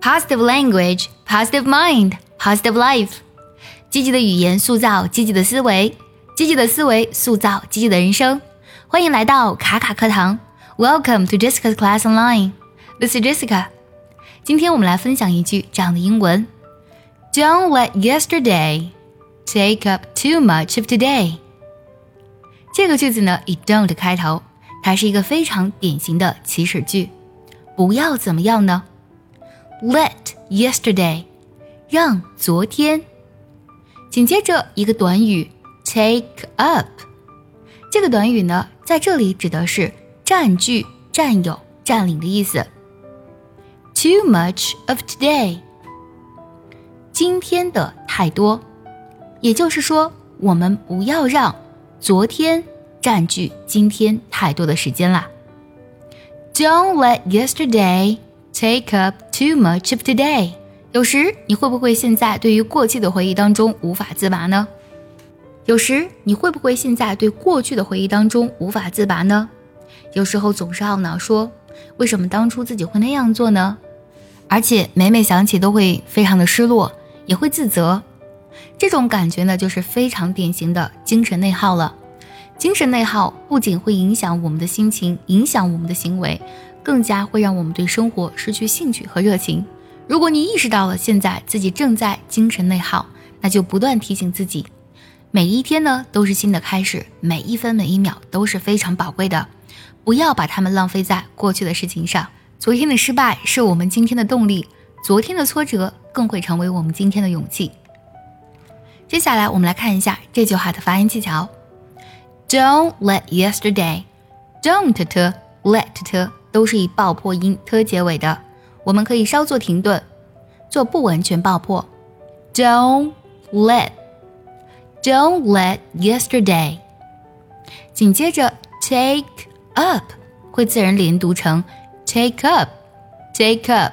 Positive language, positive mind, positive life。积极的语言塑造积极的思维，积极的思维塑造积极的人生。欢迎来到卡卡课堂，Welcome to Jessica's Class Online。This is Jessica。今天我们来分享一句这样的英文：Don't let yesterday take up too much of today。这个句子呢以 don't 开头，它是一个非常典型的祈使句。不要怎么样呢？Let yesterday，让昨天。紧接着一个短语 take up，这个短语呢在这里指的是占据、占有、占领的意思。Too much of today，今天的太多，也就是说，我们不要让昨天占据今天太多的时间啦。Don't let yesterday take up too much of today。有时你会不会现在对于过去的回忆当中无法自拔呢？有时你会不会现在对过去的回忆当中无法自拔呢？有时候总是懊恼说，为什么当初自己会那样做呢？而且每每想起都会非常的失落，也会自责。这种感觉呢，就是非常典型的精神内耗了。精神内耗不仅会影响我们的心情，影响我们的行为，更加会让我们对生活失去兴趣和热情。如果你意识到了现在自己正在精神内耗，那就不断提醒自己，每一天呢都是新的开始，每一分每一秒都是非常宝贵的，不要把它们浪费在过去的事情上。昨天的失败是我们今天的动力，昨天的挫折更会成为我们今天的勇气。接下来我们来看一下这句话的发音技巧。Don't let yesterday, don't t let t 都是以爆破音 t 结尾的，我们可以稍作停顿，做不完全爆破。Don't let, don't let yesterday。紧接着 take up 会自然连读成 take up, take up。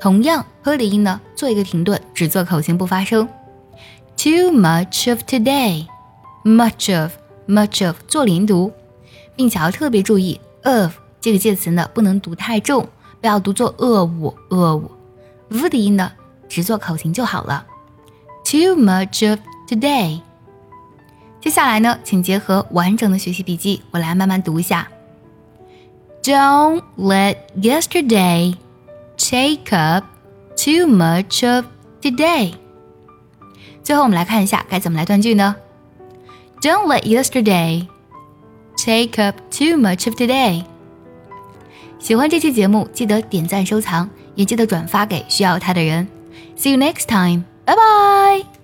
同样 p 的音呢，做一个停顿，只做口型不发声。Too much of today, much of。much of 做连读，并且要特别注意 of 这个介词呢，不能读太重，不要读作恶物恶物。v 的音呢，只做口型就好了。Too much of today。接下来呢，请结合完整的学习笔记，我来慢慢读一下。Don't let yesterday take up too much of today。最后我们来看一下该怎么来断句呢？Don't let yesterday take up too much of today。 喜欢这期节目，记得点赞收藏，也记得转发给需要它的人。See you next time. 拜拜